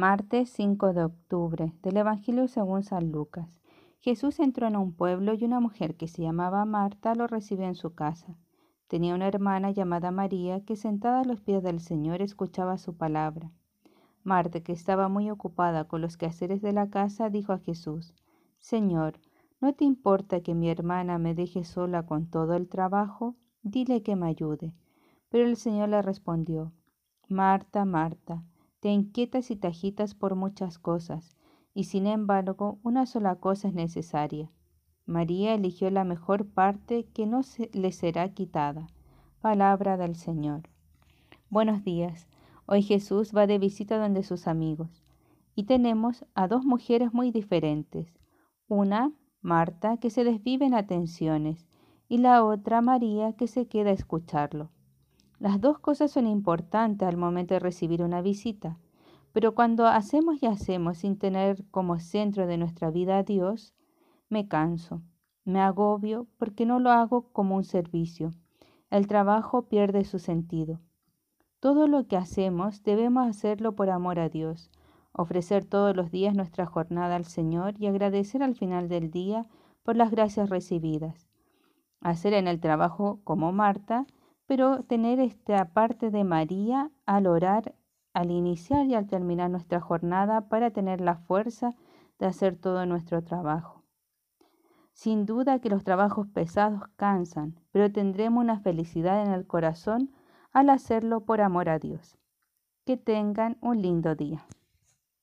Martes 5 de octubre del Evangelio según San Lucas. Jesús entró en un pueblo y una mujer que se llamaba Marta lo recibió en su casa. Tenía una hermana llamada María que sentada a los pies del Señor escuchaba su palabra. Marta, que estaba muy ocupada con los quehaceres de la casa, dijo a Jesús, Señor, ¿no te importa que mi hermana me deje sola con todo el trabajo? Dile que me ayude. Pero el Señor le respondió, Marta, Marta, te inquietas y te agitas por muchas cosas, y sin embargo una sola cosa es necesaria. María eligió la mejor parte que no se le será quitada. Palabra del Señor. Buenos días. Hoy Jesús va de visita donde sus amigos. Y tenemos a dos mujeres muy diferentes. Una, Marta, que se desvive en atenciones, y la otra, María, que se queda a escucharlo. Las dos cosas son importantes al momento de recibir una visita, pero cuando hacemos y hacemos sin tener como centro de nuestra vida a Dios, me canso, me agobio porque no lo hago como un servicio. El trabajo pierde su sentido. Todo lo que hacemos debemos hacerlo por amor a Dios, ofrecer todos los días nuestra jornada al Señor y agradecer al final del día por las gracias recibidas. Hacer en el trabajo como Marta, pero tener esta parte de María al orar, al iniciar y al terminar nuestra jornada para tener la fuerza de hacer todo nuestro trabajo. Sin duda que los trabajos pesados cansan, pero tendremos una felicidad en el corazón al hacerlo por amor a Dios. Que tengan un lindo día.